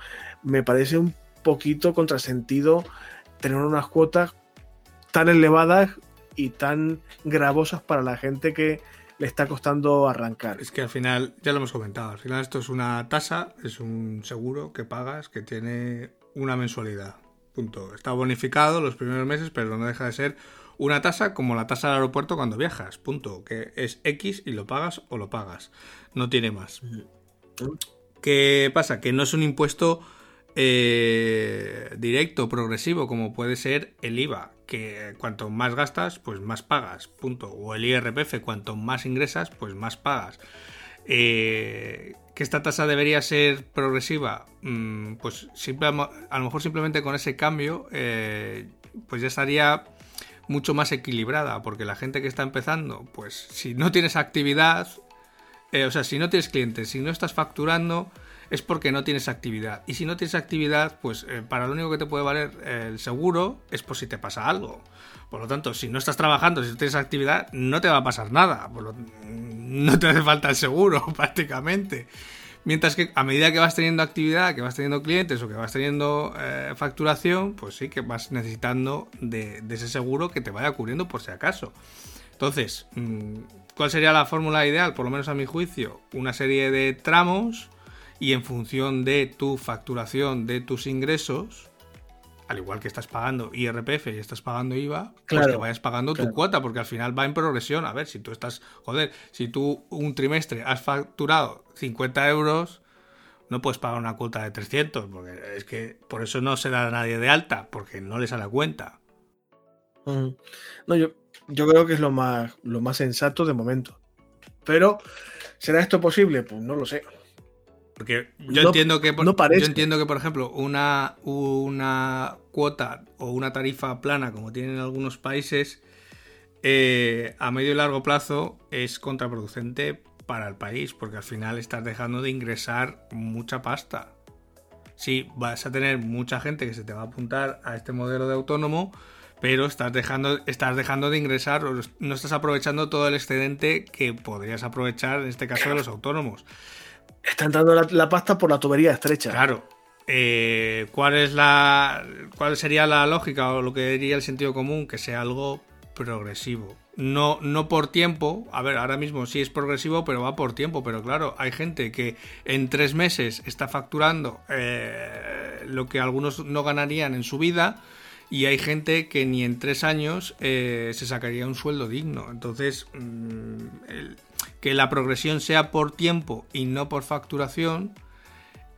me parece un poquito contrasentido tener unas cuotas tan elevadas y tan gravosas para la gente que le está costando arrancar. Es que al final, ya lo hemos comentado, al final esto es una tasa, es un seguro que pagas que tiene una mensualidad. Punto. Está bonificado los primeros meses, pero no deja de ser una tasa como la tasa del aeropuerto cuando viajas. Punto. Que es X y lo pagas o lo pagas. No tiene más. ¿Qué pasa? Que no es un impuesto eh, directo, progresivo, como puede ser el IVA, que cuanto más gastas, pues más pagas, punto. O el IRPF, cuanto más ingresas, pues más pagas. Eh, ¿Que esta tasa debería ser progresiva? Mm, pues a lo mejor simplemente con ese cambio, eh, pues ya estaría mucho más equilibrada, porque la gente que está empezando, pues si no tienes actividad, o sea, si no tienes clientes, si no estás facturando, es porque no tienes actividad. Y si no tienes actividad, pues eh, para lo único que te puede valer el seguro es por si te pasa algo. Por lo tanto, si no estás trabajando, si no tienes actividad, no te va a pasar nada. no te hace falta el seguro, *laughs* prácticamente. Mientras que a medida que vas teniendo actividad, que vas teniendo clientes o que vas teniendo eh, facturación, pues sí que vas necesitando de, ese seguro que te vaya cubriendo por si acaso. Entonces, mm, ¿cuál sería la fórmula ideal? Por lo menos a mi juicio, una serie de tramos y en función de tu facturación, de tus ingresos, al igual que estás pagando IRPF y estás pagando IVA, pues que vayas pagando tu cuota, porque al final va en progresión. A ver, si tú estás, joder, si tú un trimestre has facturado 50 euros, no puedes pagar una cuota de 300, porque es que por eso no se da a nadie de alta, porque no le sale cuenta. No, yo, yo creo que es lo más, lo más sensato de momento. Pero, ¿será esto posible? Pues no lo sé. Porque yo entiendo que por, yo entiendo que, por ejemplo, una, una cuota o una tarifa plana, como tienen algunos países, eh, a medio y largo plazo es contraproducente para el país, porque al final estás dejando de ingresar mucha pasta. Sí, vas a tener mucha gente que se te va a apuntar a este modelo de autónomo, pero estás dejando, estás dejando de ingresar, no estás aprovechando todo el excedente que podrías aprovechar en este caso de los autónomos. Está entrando la, pasta por la tubería estrecha. Claro. Eh, ¿cuál, es la, ¿Cuál sería la lógica o lo que diría el sentido común? Que sea algo progresivo. No, no por tiempo. A ver, ahora mismo sí es progresivo, pero va por tiempo. Pero claro, hay gente que en tres meses está facturando eh, lo que algunos no ganarían en su vida. Y hay gente que ni en tres años eh, se sacaría un sueldo digno. Entonces, mm, que la progresión sea por tiempo y no por facturación,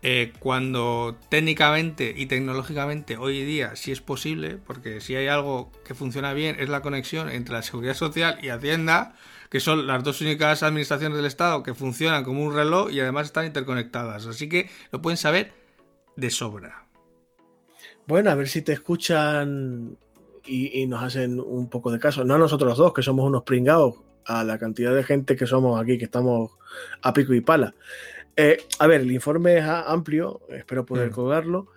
eh, cuando técnicamente y tecnológicamente hoy día sí es posible, porque si hay algo que funciona bien es la conexión entre la seguridad social y Hacienda, que son las dos únicas administraciones del Estado que funcionan como un reloj y además están interconectadas. Así que lo pueden saber de sobra. Bueno, a ver si te escuchan y, y nos hacen un poco de caso. No a nosotros dos, que somos unos pringados, a la cantidad de gente que somos aquí, que estamos a pico y pala. Eh, a ver, el informe es amplio, espero poder mm. colgarlo.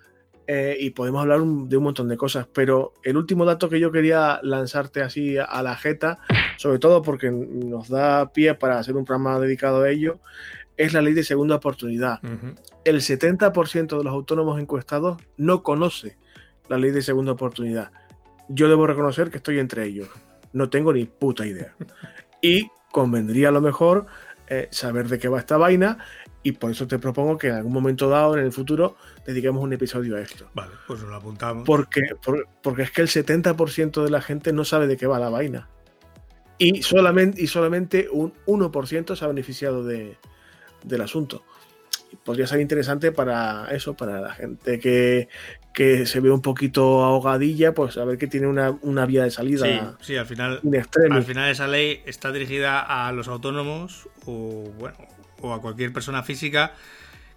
Eh, y podemos hablar de un montón de cosas, pero el último dato que yo quería lanzarte así a, la jeta, sobre todo porque nos da pie para hacer un programa dedicado a ello, es la ley de segunda oportunidad. El 70% de los autónomos encuestados no conoce la ley de segunda oportunidad. Yo debo reconocer que estoy entre ellos. No tengo ni puta idea. Y convendría a lo mejor eh, saber de qué va esta vaina y por eso te propongo que en algún momento dado en el futuro dediquemos un episodio a esto. Vale, pues lo apuntamos. Porque, porque es que el 70% de la gente no sabe de qué va la vaina. Y solamente, y solamente un 1% se ha beneficiado de, del asunto podría ser interesante para eso, para la gente que, se ve un poquito ahogadilla, pues a ver que tiene una, vía de salida. Sí, sí al final, al final esa ley está dirigida a los autónomos o bueno, o a cualquier persona física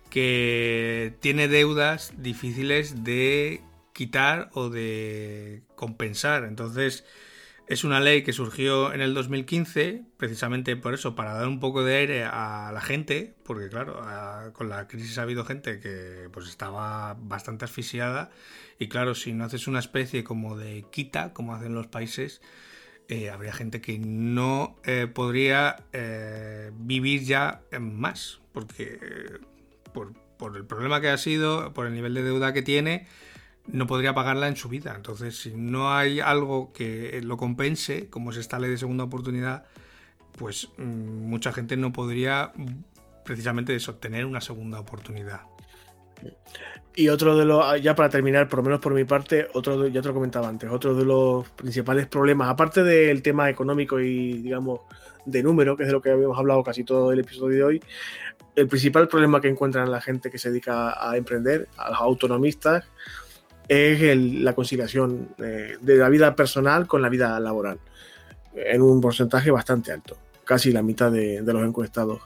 que tiene deudas difíciles de quitar o de compensar. Entonces, es una ley que surgió en el 2015, precisamente por eso, para dar un poco de aire a la gente, porque claro, con la crisis ha habido gente que pues estaba bastante asfixiada. Y claro, si no haces una especie como de quita, como hacen los países, eh, habría gente que no eh, podría eh, vivir ya más, porque por, por el problema que ha sido, por el nivel de deuda que tiene, no podría pagarla en su vida. Entonces, si no hay algo que lo compense, como es esta ley de segunda oportunidad, pues mm, mucha gente no podría precisamente eso, tener una segunda oportunidad. Y otro de los, ya para terminar, por lo menos por mi parte, otro ya te lo comentaba antes, otro de los principales problemas, aparte del tema económico y digamos de número, que es de lo que habíamos hablado casi todo el episodio de hoy, el principal problema que encuentran la gente que se dedica a emprender, a los autonomistas, es la conciliación eh, de la vida personal con la vida laboral, en un porcentaje bastante alto, casi la mitad de, los encuestados.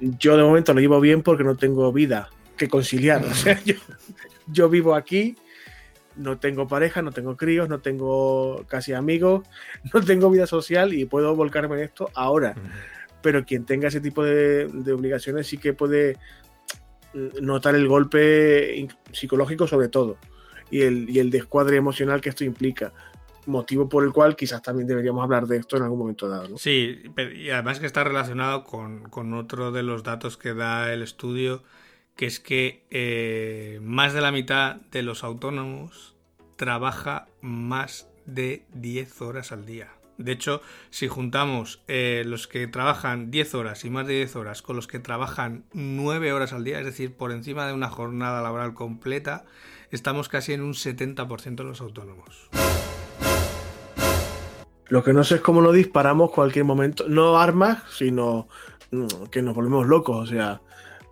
yo de momento lo llevo bien porque no tengo vida que conciliar. O sea, yo, yo vivo aquí, no tengo pareja, no tengo críos, no tengo casi amigos, no tengo vida social y puedo volcarme en esto ahora. Pero quien tenga ese tipo de, de obligaciones sí que puede notar el golpe psicológico sobre todo y el, y el descuadre emocional que esto implica motivo por el cual quizás también deberíamos hablar de esto en algún momento dado. Sí, y además que está relacionado con, con, otro de los datos que da el estudio, que es que eh, más de la mitad de los autónomos trabaja más de 10 horas al día. De hecho, si juntamos eh, los que trabajan 10 horas y más de 10 horas con los que trabajan 9 horas al día, es decir, por encima de una jornada laboral completa, estamos casi en un 70% de los autónomos. Lo que no sé es cómo lo disparamos cualquier momento. No armas, sino mm, que nos volvemos locos. O sea,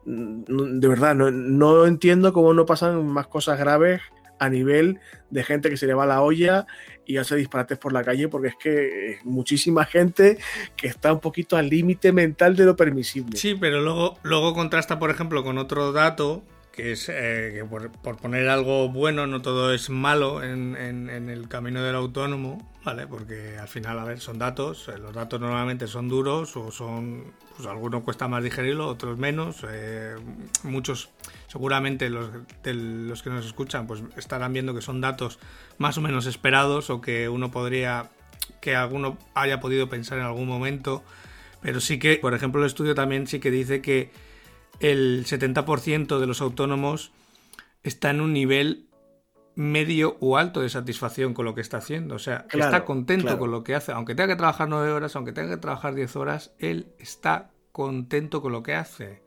mm, de verdad, no, no, entiendo cómo no pasan más cosas graves a nivel de gente que se le va la olla y hace disparates por la calle, porque es que es muchísima gente que está un poquito al límite mental de lo permisible. Sí, pero luego, luego contrasta, por ejemplo, con otro dato que es eh, que por, poner algo bueno, no todo es malo en, el camino del autónomo, ¿vale? Porque al final, a ver, son datos, eh, los datos normalmente son duros o son, pues algunos cuesta más digerirlo, otros menos, eh, muchos seguramente los, los que nos escuchan pues estarán viendo que son datos más o menos esperados o que uno podría, que alguno haya podido pensar en algún momento, pero sí que, por ejemplo, el estudio también sí que dice que el 70% de los autónomos está en un nivel medio o alto de satisfacción con lo que está haciendo. O sea, claro, está contento claro. con lo que hace. Aunque tenga que trabajar 9 horas, aunque tenga que trabajar 10 horas, él está contento con lo que hace.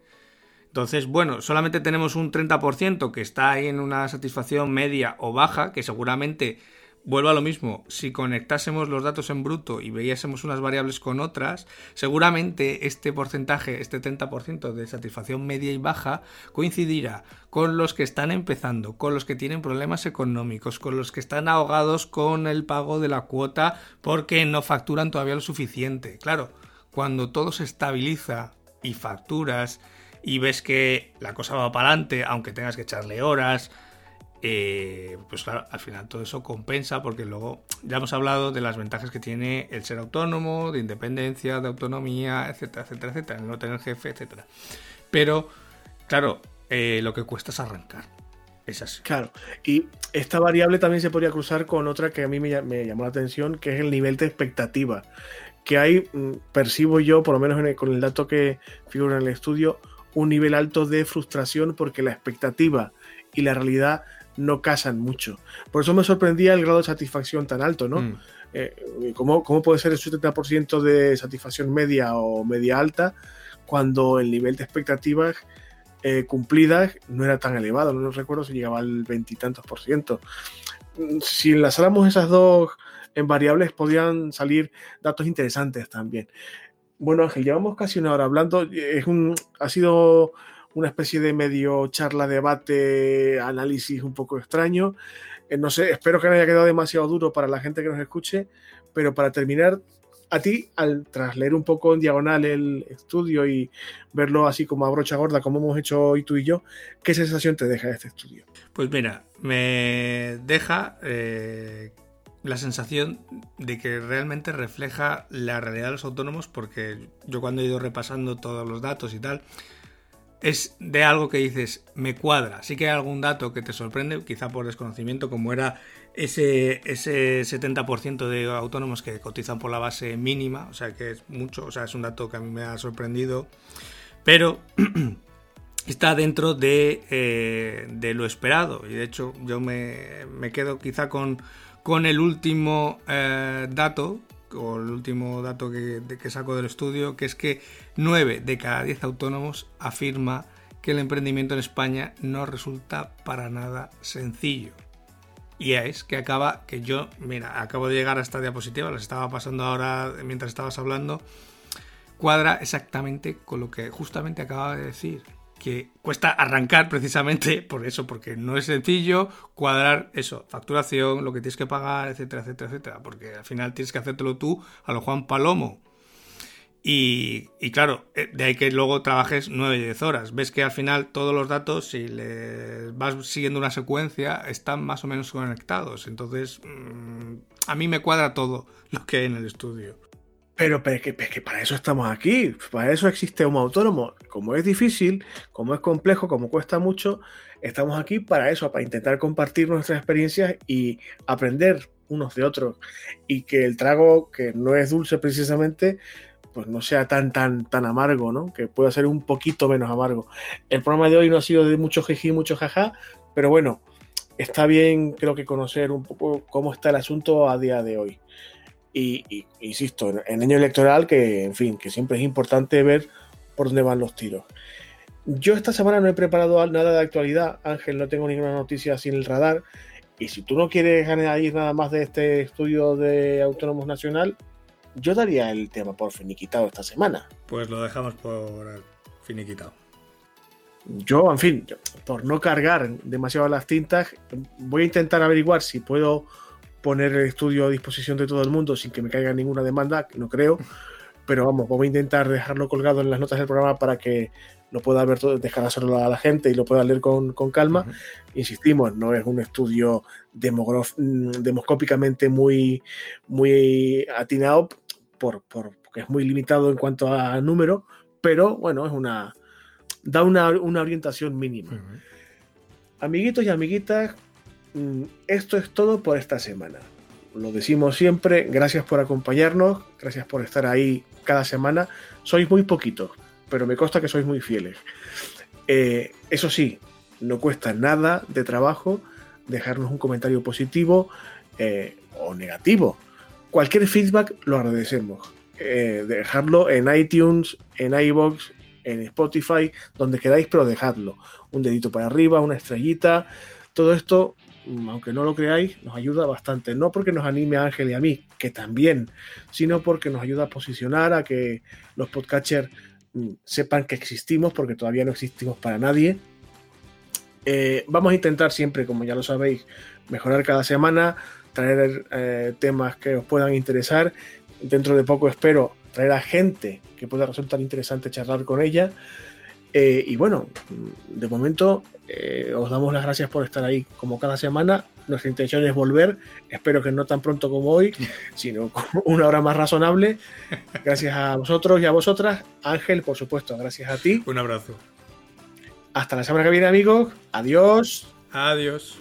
Entonces, bueno, solamente tenemos un 30% que está ahí en una satisfacción media o baja, que seguramente vuelvo a lo mismo, si conectásemos los datos en bruto y veíásemos unas variables con otras, seguramente este porcentaje, este 30% de satisfacción media y baja, coincidirá con los que están empezando, con los que tienen problemas económicos, con los que están ahogados con el pago de la cuota porque no facturan todavía lo suficiente. Claro, cuando todo se estabiliza y facturas y ves que la cosa va para adelante, aunque tengas que echarle horas, eh, pues claro, al final todo eso compensa porque luego ya hemos hablado de las ventajas que tiene el ser autónomo, de independencia, de autonomía, etcétera, etcétera, etcétera, no tener jefe, etcétera. Pero, claro, eh, lo que cuesta es arrancar. Es así. Claro, y esta variable también se podría cruzar con otra que a mí me, llamó la atención, que es el nivel de expectativa. Que hay, mm, percibo yo, por lo menos con el dato que figura en el estudio, un nivel alto de frustración porque la expectativa y la realidad no casan mucho. Por eso me sorprendía el grado de satisfacción tan alto, ¿no? Mm. Eh, ¿cómo, ¿cómo, puede ser el 70% de satisfacción media o media alta cuando el nivel de expectativas eh, cumplidas no era tan elevado? No recuerdo si llegaba al veintitantos por ciento. Si enlazáramos esas dos en variables, podrían salir datos interesantes también. Bueno, Ángel, llevamos casi una hora hablando. Es un, ha sido una especie de medio charla, debate, análisis un poco extraño. Eh, no sé, espero que no haya quedado demasiado duro para la gente que nos escuche, pero para terminar, a ti, al tras leer un poco en diagonal el estudio y verlo así como a brocha gorda, como hemos hecho hoy tú y yo, ¿qué sensación te deja este estudio? Pues mira, me deja eh, la sensación de que realmente refleja la realidad de los autónomos, porque yo cuando he ido repasando todos los datos y tal, es de algo que dices, me cuadra. Sí que hay algún dato que te sorprende, quizá por desconocimiento, como era ese, ese 70% de autónomos que cotizan por la base mínima, o sea que es mucho, o sea, es un dato que a mí me ha sorprendido, pero *clears throat* está dentro de, eh, de lo esperado. Y de hecho, yo me, me quedo quizá con, con el último eh, dato o el último dato que, saco del estudio, que es que 9 de cada 10 autónomos afirma que el emprendimiento en España no resulta para nada sencillo. Y es que acaba, que yo, mira, acabo de llegar a esta diapositiva, las estaba pasando ahora mientras estabas hablando, cuadra exactamente con lo que justamente acaba de decir que cuesta arrancar precisamente *laughs* por eso, porque no es sencillo cuadrar eso, facturación, lo que tienes que pagar, etcétera, etcétera, etcétera, porque al final tienes que hacértelo tú a lo Juan Palomo. Y, claro, eh, de ahí que luego trabajes 9 y 10 horas. Ves que al final todos los datos, si le vas siguiendo una secuencia, están más o menos conectados. Entonces, mm, a mí me cuadra todo lo que hay en el estudio. Pero, que, para eso estamos aquí, para eso existe un autónomo. Como es difícil, como es complejo, como cuesta mucho, estamos aquí para eso, para intentar compartir nuestras experiencias y aprender unos de otros. Y que el trago, que no es dulce precisamente, pues no sea tan, tan, tan amargo, ¿no? Que pueda ser un poquito menos amargo. El programa de hoy no ha sido de mucho jeje y mucho jaja, pero bueno, está bien, creo que conocer un poco cómo está el asunto a día de hoy. Y, insisto, en año electoral, que en fin, que siempre es importante ver por dónde van los tiros. Yo esta semana no he preparado nada de actualidad, Ángel, no tengo ninguna noticia sin el radar. Y si tú no quieres añadir nada más de este estudio de Autónomos Nacional, yo daría el tema por finiquitado esta semana. Pues lo dejamos por finiquitado. Yo, en fin, por no cargar demasiado las tintas, voy a intentar averiguar si puedo poner el estudio a disposición de todo el mundo sin que me caiga ninguna demanda, no creo. Pero vamos, voy a intentar dejarlo colgado en las notas del programa para que lo pueda ver todo, dejar hacerlo a la gente y lo pueda leer con, calma. Insistimos, no es un estudio mm, demoscópicamente muy, muy atinado por, porque es muy limitado en cuanto a número, pero bueno, es una da una, orientación mínima. Amiguitos y amiguitas, esto es todo por esta semana. Lo decimos siempre, gracias por acompañarnos, gracias por estar ahí cada semana. Sois muy poquitos, pero me consta que sois muy fieles. Eh, eso sí, no cuesta nada de trabajo dejarnos un comentario positivo eh, o negativo. Cualquier feedback lo agradecemos. Eh, dejarlo en iTunes, en iBox, en Spotify, donde queráis, pero dejadlo. Un dedito para arriba, una estrellita. Todo esto Mm, aunque no lo creáis, nos ayuda bastante. No porque nos anime a Ángel y a mí, que también, sino porque nos ayuda a posicionar, a que los podcatchers mm, sepan que existimos, porque todavía no existimos para nadie. Eh, vamos a intentar siempre, como ya lo sabéis, mejorar cada semana, traer eh, temas que os puedan interesar. Dentro de poco espero traer a gente que pueda resultar interesante charlar con ella. Eh, y bueno, de momento eh, os damos las gracias por estar ahí como cada semana. Nuestra intención es volver, espero que no tan pronto como hoy, *laughs* sino con una hora más razonable. Gracias a vosotros y a vosotras. Ángel, por supuesto, gracias a ti. Un abrazo. Hasta la semana que viene, amigos. Adiós. Adiós.